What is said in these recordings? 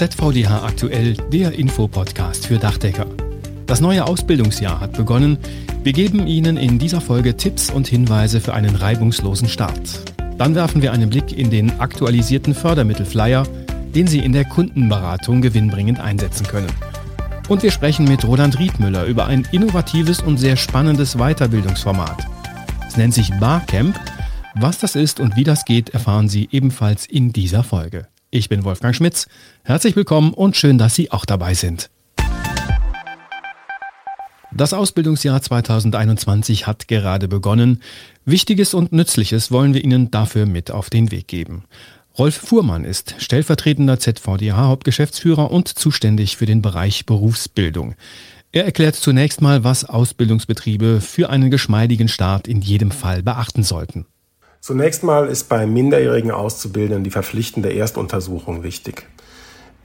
ZVDH aktuell, der Infopodcast für Dachdecker. Das neue Ausbildungsjahr hat begonnen. Wir geben Ihnen in dieser Folge Tipps und Hinweise für einen reibungslosen Start. Dann werfen wir einen Blick in den aktualisierten Fördermittelflyer, den Sie in der Kundenberatung gewinnbringend einsetzen können. Und wir sprechen mit Roland Riedmüller über ein innovatives und sehr spannendes Weiterbildungsformat. Es nennt sich Barcamp. Was das ist und wie das geht, erfahren Sie ebenfalls in dieser Folge. Ich bin Wolfgang Schmitz. Herzlich willkommen und schön, dass Sie auch dabei sind. Das Ausbildungsjahr 2021 hat gerade begonnen. Wichtiges und Nützliches wollen wir Ihnen dafür mit auf den Weg geben. Rolf Fuhrmann ist stellvertretender ZVDH-Hauptgeschäftsführer und zuständig für den Bereich Berufsbildung. Er erklärt zunächst mal, was Ausbildungsbetriebe für einen geschmeidigen Start in jedem Fall beachten sollten. Zunächst mal ist bei minderjährigen Auszubildenden die verpflichtende Erstuntersuchung wichtig.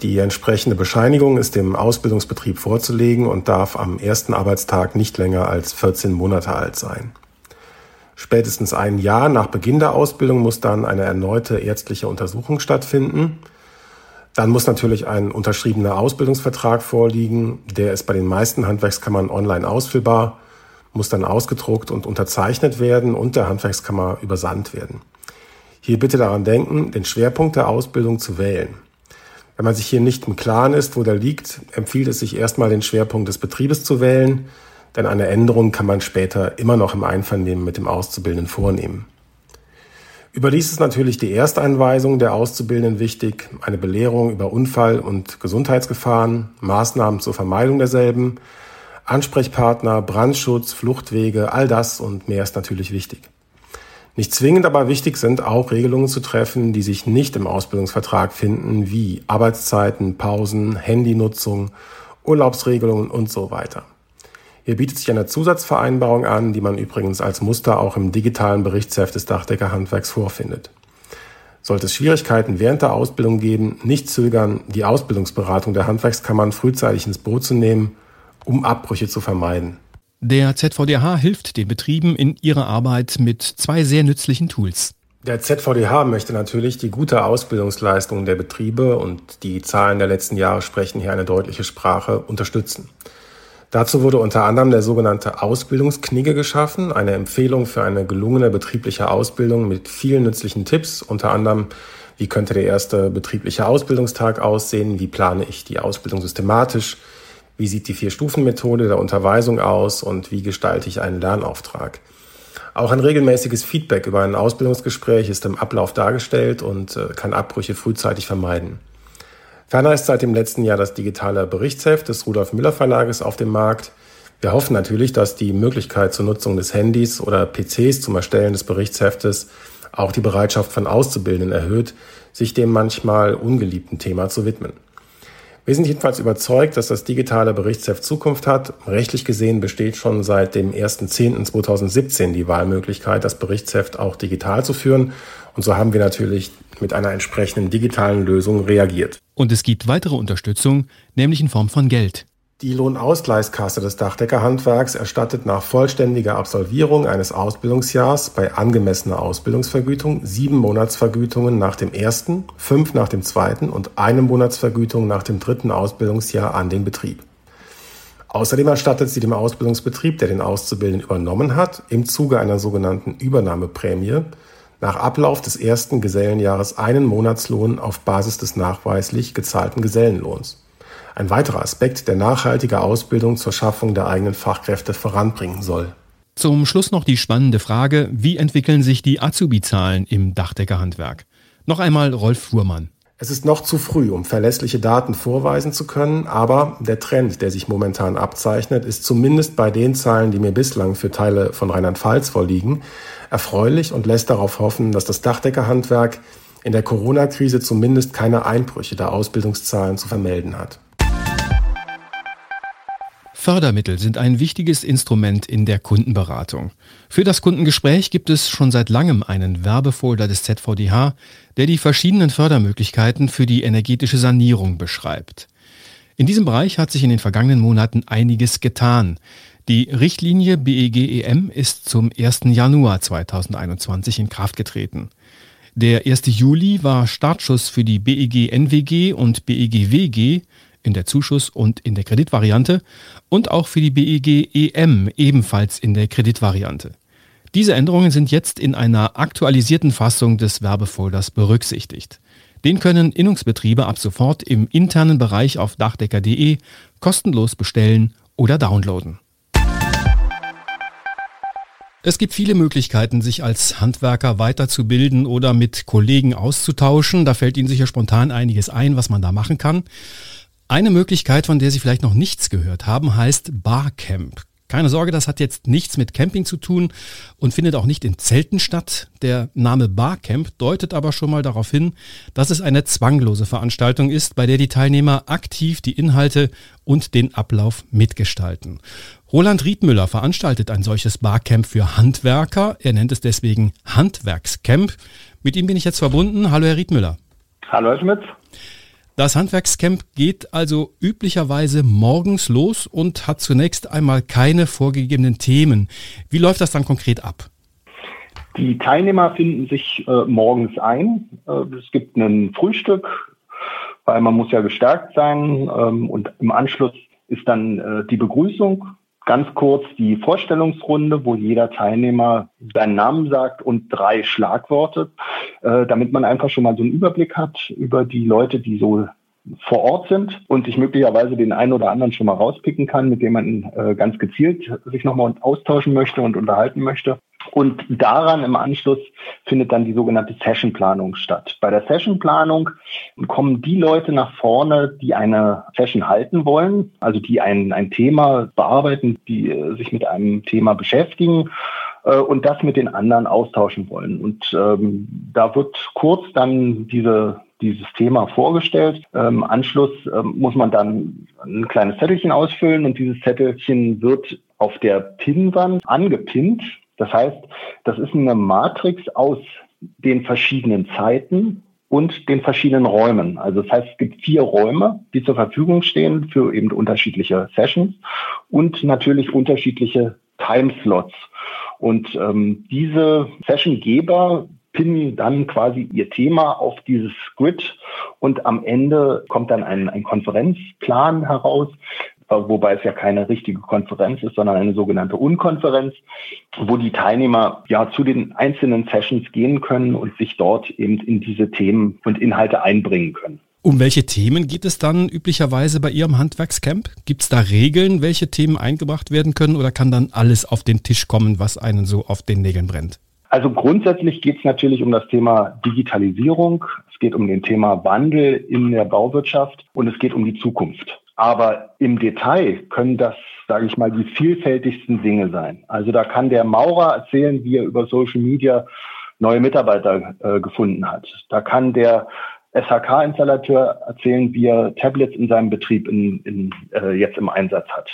Die entsprechende Bescheinigung ist dem Ausbildungsbetrieb vorzulegen und darf am ersten Arbeitstag nicht länger als 14 Monate alt sein. Spätestens ein Jahr nach Beginn der Ausbildung muss dann eine erneute ärztliche Untersuchung stattfinden. Dann muss natürlich ein unterschriebener Ausbildungsvertrag vorliegen. Der ist bei den meisten Handwerkskammern online ausfüllbar muss dann ausgedruckt und unterzeichnet werden und der Handwerkskammer übersandt werden. Hier bitte daran denken, den Schwerpunkt der Ausbildung zu wählen. Wenn man sich hier nicht im Klaren ist, wo der liegt, empfiehlt es sich erstmal den Schwerpunkt des Betriebes zu wählen, denn eine Änderung kann man später immer noch im Einvernehmen mit dem Auszubildenden vornehmen. Überdies ist natürlich die Ersteinweisung der Auszubildenden wichtig, eine Belehrung über Unfall- und Gesundheitsgefahren, Maßnahmen zur Vermeidung derselben, Ansprechpartner, Brandschutz, Fluchtwege, all das und mehr ist natürlich wichtig. Nicht zwingend, aber wichtig sind auch Regelungen zu treffen, die sich nicht im Ausbildungsvertrag finden, wie Arbeitszeiten, Pausen, Handynutzung, Urlaubsregelungen und so weiter. Hier bietet sich eine Zusatzvereinbarung an, die man übrigens als Muster auch im digitalen Berichtsheft des Dachdeckerhandwerks vorfindet. Sollte es Schwierigkeiten während der Ausbildung geben, nicht zögern, die Ausbildungsberatung der Handwerkskammern frühzeitig ins Boot zu nehmen um Abbrüche zu vermeiden. Der ZVDH hilft den Betrieben in ihrer Arbeit mit zwei sehr nützlichen Tools. Der ZVDH möchte natürlich die gute Ausbildungsleistung der Betriebe und die Zahlen der letzten Jahre sprechen hier eine deutliche Sprache unterstützen. Dazu wurde unter anderem der sogenannte Ausbildungsknigge geschaffen, eine Empfehlung für eine gelungene betriebliche Ausbildung mit vielen nützlichen Tipps, unter anderem wie könnte der erste betriebliche Ausbildungstag aussehen, wie plane ich die Ausbildung systematisch, wie sieht die Vier-Stufen-Methode der Unterweisung aus und wie gestalte ich einen Lernauftrag. Auch ein regelmäßiges Feedback über ein Ausbildungsgespräch ist im Ablauf dargestellt und äh, kann Abbrüche frühzeitig vermeiden. Ferner ist seit dem letzten Jahr das digitale Berichtsheft des Rudolf Müller Verlages auf dem Markt. Wir hoffen natürlich, dass die Möglichkeit zur Nutzung des Handys oder PCs zum Erstellen des Berichtsheftes auch die Bereitschaft von Auszubildenden erhöht, sich dem manchmal ungeliebten Thema zu widmen. Wir sind jedenfalls überzeugt, dass das digitale Berichtsheft Zukunft hat. Rechtlich gesehen besteht schon seit dem 1.10.2017 die Wahlmöglichkeit, das Berichtsheft auch digital zu führen. Und so haben wir natürlich mit einer entsprechenden digitalen Lösung reagiert. Und es gibt weitere Unterstützung, nämlich in Form von Geld. Die Lohnausgleichskasse des Dachdeckerhandwerks erstattet nach vollständiger Absolvierung eines Ausbildungsjahrs bei angemessener Ausbildungsvergütung sieben Monatsvergütungen nach dem ersten, fünf nach dem zweiten und eine Monatsvergütung nach dem dritten Ausbildungsjahr an den Betrieb. Außerdem erstattet sie dem Ausbildungsbetrieb, der den Auszubildenden übernommen hat, im Zuge einer sogenannten Übernahmeprämie nach Ablauf des ersten Gesellenjahres einen Monatslohn auf Basis des nachweislich gezahlten Gesellenlohns. Ein weiterer Aspekt, der nachhaltige Ausbildung zur Schaffung der eigenen Fachkräfte voranbringen soll. Zum Schluss noch die spannende Frage, wie entwickeln sich die Azubi-Zahlen im Dachdeckerhandwerk? Noch einmal Rolf Fuhrmann. Es ist noch zu früh, um verlässliche Daten vorweisen zu können, aber der Trend, der sich momentan abzeichnet, ist zumindest bei den Zahlen, die mir bislang für Teile von Rheinland-Pfalz vorliegen, erfreulich und lässt darauf hoffen, dass das Dachdeckerhandwerk in der Corona-Krise zumindest keine Einbrüche der Ausbildungszahlen zu vermelden hat. Fördermittel sind ein wichtiges Instrument in der Kundenberatung. Für das Kundengespräch gibt es schon seit langem einen Werbefolder des ZVDH, der die verschiedenen Fördermöglichkeiten für die energetische Sanierung beschreibt. In diesem Bereich hat sich in den vergangenen Monaten einiges getan. Die Richtlinie BEGEM ist zum 1. Januar 2021 in Kraft getreten. Der 1. Juli war Startschuss für die BEG NWG und BEG WG in der Zuschuss- und in der Kreditvariante und auch für die BEG EM ebenfalls in der Kreditvariante. Diese Änderungen sind jetzt in einer aktualisierten Fassung des Werbefolders berücksichtigt. Den können Innungsbetriebe ab sofort im internen Bereich auf dachdecker.de kostenlos bestellen oder downloaden. Es gibt viele Möglichkeiten, sich als Handwerker weiterzubilden oder mit Kollegen auszutauschen. Da fällt Ihnen sicher spontan einiges ein, was man da machen kann. Eine Möglichkeit, von der Sie vielleicht noch nichts gehört haben, heißt Barcamp. Keine Sorge, das hat jetzt nichts mit Camping zu tun und findet auch nicht in Zelten statt. Der Name Barcamp deutet aber schon mal darauf hin, dass es eine zwanglose Veranstaltung ist, bei der die Teilnehmer aktiv die Inhalte und den Ablauf mitgestalten. Roland Riedmüller veranstaltet ein solches Barcamp für Handwerker. Er nennt es deswegen Handwerkscamp. Mit ihm bin ich jetzt verbunden. Hallo, Herr Riedmüller. Hallo, Herr Schmitz. Das Handwerkscamp geht also üblicherweise morgens los und hat zunächst einmal keine vorgegebenen Themen. Wie läuft das dann konkret ab? Die Teilnehmer finden sich äh, morgens ein. Äh, es gibt ein Frühstück, weil man muss ja gestärkt sein. Ähm, und im Anschluss ist dann äh, die Begrüßung ganz kurz die Vorstellungsrunde, wo jeder Teilnehmer seinen Namen sagt und drei Schlagworte, äh, damit man einfach schon mal so einen Überblick hat über die Leute, die so vor Ort sind und sich möglicherweise den einen oder anderen schon mal rauspicken kann, mit dem man äh, ganz gezielt sich nochmal austauschen möchte und unterhalten möchte. Und daran im Anschluss findet dann die sogenannte Sessionplanung statt. Bei der Sessionplanung kommen die Leute nach vorne, die eine Session halten wollen, also die ein, ein Thema bearbeiten, die äh, sich mit einem Thema beschäftigen äh, und das mit den anderen austauschen wollen. Und ähm, da wird kurz dann diese dieses Thema vorgestellt. Im Anschluss ähm, muss man dann ein kleines Zettelchen ausfüllen und dieses Zettelchen wird auf der Pinnwand angepinnt das heißt, das ist eine Matrix aus den verschiedenen Zeiten und den verschiedenen Räumen. Also das heißt, es gibt vier Räume, die zur Verfügung stehen für eben unterschiedliche Sessions und natürlich unterschiedliche Timeslots. Und ähm, diese Sessiongeber pinnen dann quasi ihr Thema auf dieses Grid und am Ende kommt dann ein, ein Konferenzplan heraus, wobei es ja keine richtige Konferenz ist, sondern eine sogenannte Unkonferenz, wo die Teilnehmer ja zu den einzelnen Sessions gehen können und sich dort eben in diese Themen und Inhalte einbringen können. Um welche Themen geht es dann üblicherweise bei Ihrem Handwerkscamp? Gibt es da Regeln, welche Themen eingebracht werden können oder kann dann alles auf den Tisch kommen, was einen so auf den Nägeln brennt? Also grundsätzlich geht es natürlich um das Thema Digitalisierung, es geht um den Thema Wandel in der Bauwirtschaft und es geht um die Zukunft. Aber im Detail können das, sage ich mal, die vielfältigsten Dinge sein. Also da kann der Maurer erzählen, wie er über Social Media neue Mitarbeiter äh, gefunden hat. Da kann der SHK-Installateur erzählen, wie er Tablets in seinem Betrieb in, in, äh, jetzt im Einsatz hat.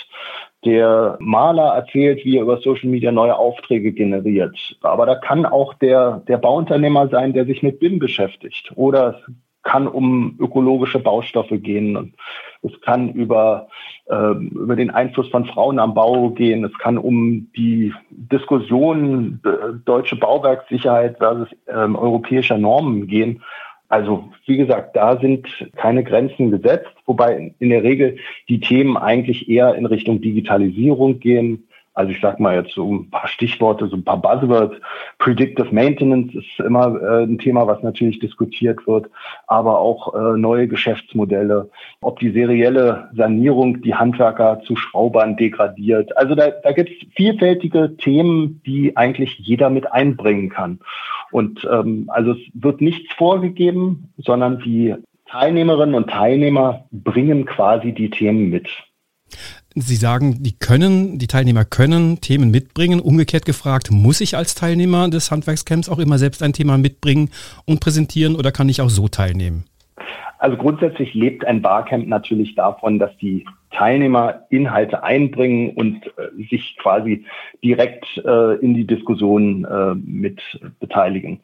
Der Maler erzählt, wie er über Social Media neue Aufträge generiert. Aber da kann auch der, der Bauunternehmer sein, der sich mit BIM beschäftigt. Oder kann um ökologische Baustoffe gehen. Es kann über, äh, über den Einfluss von Frauen am Bau gehen. Es kann um die Diskussion äh, deutsche Bauwerkssicherheit versus äh, europäischer Normen gehen. Also wie gesagt, da sind keine Grenzen gesetzt, wobei in der Regel die Themen eigentlich eher in Richtung Digitalisierung gehen, also ich sag mal jetzt so ein paar Stichworte, so ein paar Buzzwords. Predictive Maintenance ist immer äh, ein Thema, was natürlich diskutiert wird, aber auch äh, neue Geschäftsmodelle, ob die serielle Sanierung die Handwerker zu Schraubern degradiert. Also da, da gibt es vielfältige Themen, die eigentlich jeder mit einbringen kann. Und ähm, also es wird nichts vorgegeben, sondern die Teilnehmerinnen und Teilnehmer bringen quasi die Themen mit. Sie sagen, die können, die Teilnehmer können Themen mitbringen. Umgekehrt gefragt, muss ich als Teilnehmer des Handwerkscamps auch immer selbst ein Thema mitbringen und präsentieren oder kann ich auch so teilnehmen? Also grundsätzlich lebt ein Barcamp natürlich davon, dass die Teilnehmer Inhalte einbringen und äh, sich quasi direkt äh, in die Diskussion äh, mit beteiligen.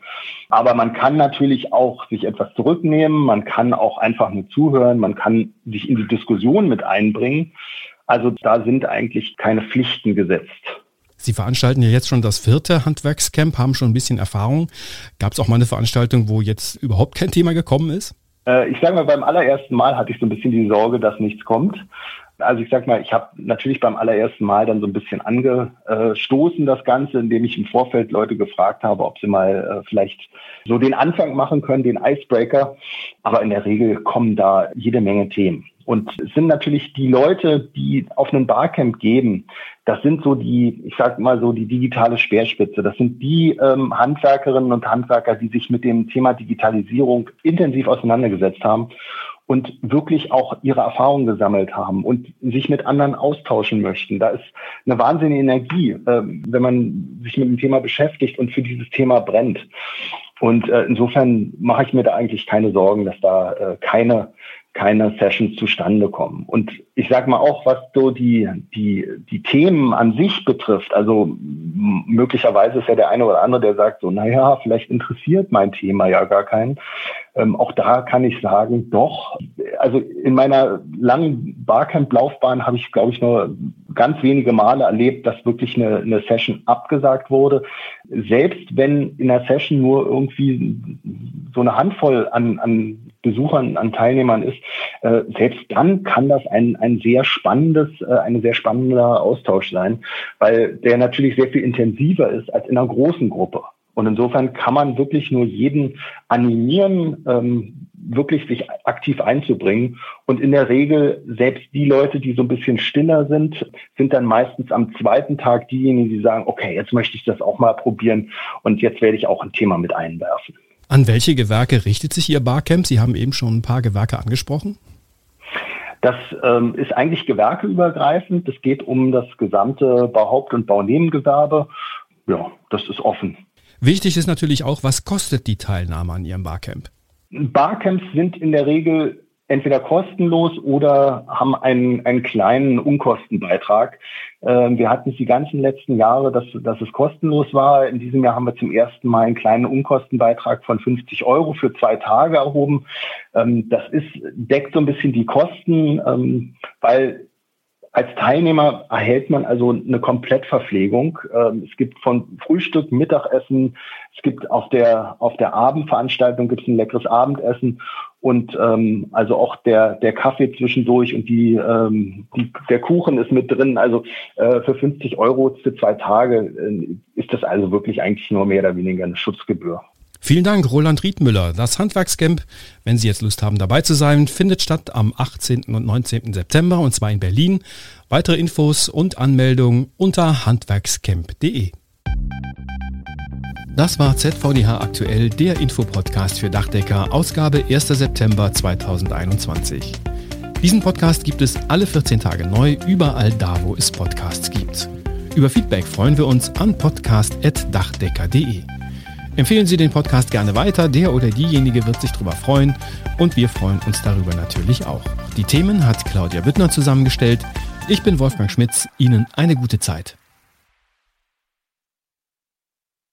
Aber man kann natürlich auch sich etwas zurücknehmen, man kann auch einfach nur zuhören, man kann sich in die Diskussion mit einbringen. Also da sind eigentlich keine Pflichten gesetzt. Sie veranstalten ja jetzt schon das vierte Handwerkscamp, haben schon ein bisschen Erfahrung. Gab es auch mal eine Veranstaltung, wo jetzt überhaupt kein Thema gekommen ist? Äh, ich sage mal, beim allerersten Mal hatte ich so ein bisschen die Sorge, dass nichts kommt. Also ich sag mal, ich habe natürlich beim allerersten Mal dann so ein bisschen angestoßen das Ganze, indem ich im Vorfeld Leute gefragt habe, ob sie mal äh, vielleicht so den Anfang machen können, den Icebreaker. Aber in der Regel kommen da jede Menge Themen. Und es sind natürlich die Leute, die auf einen Barcamp geben, das sind so die, ich sag mal so die digitale Speerspitze. Das sind die ähm, Handwerkerinnen und Handwerker, die sich mit dem Thema Digitalisierung intensiv auseinandergesetzt haben und wirklich auch ihre Erfahrungen gesammelt haben und sich mit anderen austauschen möchten. Da ist eine wahnsinnige Energie, äh, wenn man sich mit dem Thema beschäftigt und für dieses Thema brennt. Und äh, insofern mache ich mir da eigentlich keine Sorgen, dass da äh, keine keine Sessions zustande kommen. Und ich sage mal auch, was so die, die, die Themen an sich betrifft, also möglicherweise ist ja der eine oder andere, der sagt so, naja, vielleicht interessiert mein Thema ja gar keinen. Ähm, auch da kann ich sagen, doch. Also in meiner langen Barcamp-Laufbahn habe ich, glaube ich, nur ganz wenige Male erlebt, dass wirklich eine, eine Session abgesagt wurde. Selbst wenn in der Session nur irgendwie so eine Handvoll an, an Besuchern, an Teilnehmern ist, äh, selbst dann kann das ein, ein sehr spannendes, äh, eine sehr spannender Austausch sein, weil der natürlich sehr viel intensiver ist als in einer großen Gruppe. Und insofern kann man wirklich nur jeden animieren, ähm, wirklich sich aktiv einzubringen. Und in der Regel, selbst die Leute, die so ein bisschen stiller sind, sind dann meistens am zweiten Tag diejenigen, die sagen, okay, jetzt möchte ich das auch mal probieren und jetzt werde ich auch ein Thema mit einwerfen. An welche Gewerke richtet sich Ihr Barcamp? Sie haben eben schon ein paar Gewerke angesprochen. Das ähm, ist eigentlich gewerkeübergreifend. Es geht um das gesamte Bauhaupt- und Baunebengewerbe. Ja, das ist offen. Wichtig ist natürlich auch, was kostet die Teilnahme an Ihrem Barcamp? Barcamps sind in der Regel entweder kostenlos oder haben einen, einen kleinen Unkostenbeitrag. Ähm, wir hatten es die ganzen letzten Jahre, dass, dass es kostenlos war. In diesem Jahr haben wir zum ersten Mal einen kleinen Unkostenbeitrag von 50 Euro für zwei Tage erhoben. Ähm, das ist, deckt so ein bisschen die Kosten, ähm, weil als Teilnehmer erhält man also eine Komplettverpflegung. Ähm, es gibt von Frühstück, Mittagessen, es gibt auf der, auf der Abendveranstaltung gibt es ein leckeres Abendessen und ähm, also auch der, der Kaffee zwischendurch und die, ähm, die, der Kuchen ist mit drin. Also äh, für 50 Euro für zwei Tage äh, ist das also wirklich eigentlich nur mehr oder weniger eine Schutzgebühr. Vielen Dank, Roland Riedmüller. Das Handwerkscamp, wenn Sie jetzt Lust haben, dabei zu sein, findet statt am 18. und 19. September und zwar in Berlin. Weitere Infos und Anmeldungen unter handwerkscamp.de. Das war ZVDH aktuell, der Infopodcast für Dachdecker, Ausgabe 1. September 2021. Diesen Podcast gibt es alle 14 Tage neu, überall da, wo es Podcasts gibt. Über Feedback freuen wir uns an podcast.dachdecker.de. Empfehlen Sie den Podcast gerne weiter, der oder diejenige wird sich darüber freuen und wir freuen uns darüber natürlich auch. Die Themen hat Claudia Büttner zusammengestellt. Ich bin Wolfgang Schmitz, Ihnen eine gute Zeit.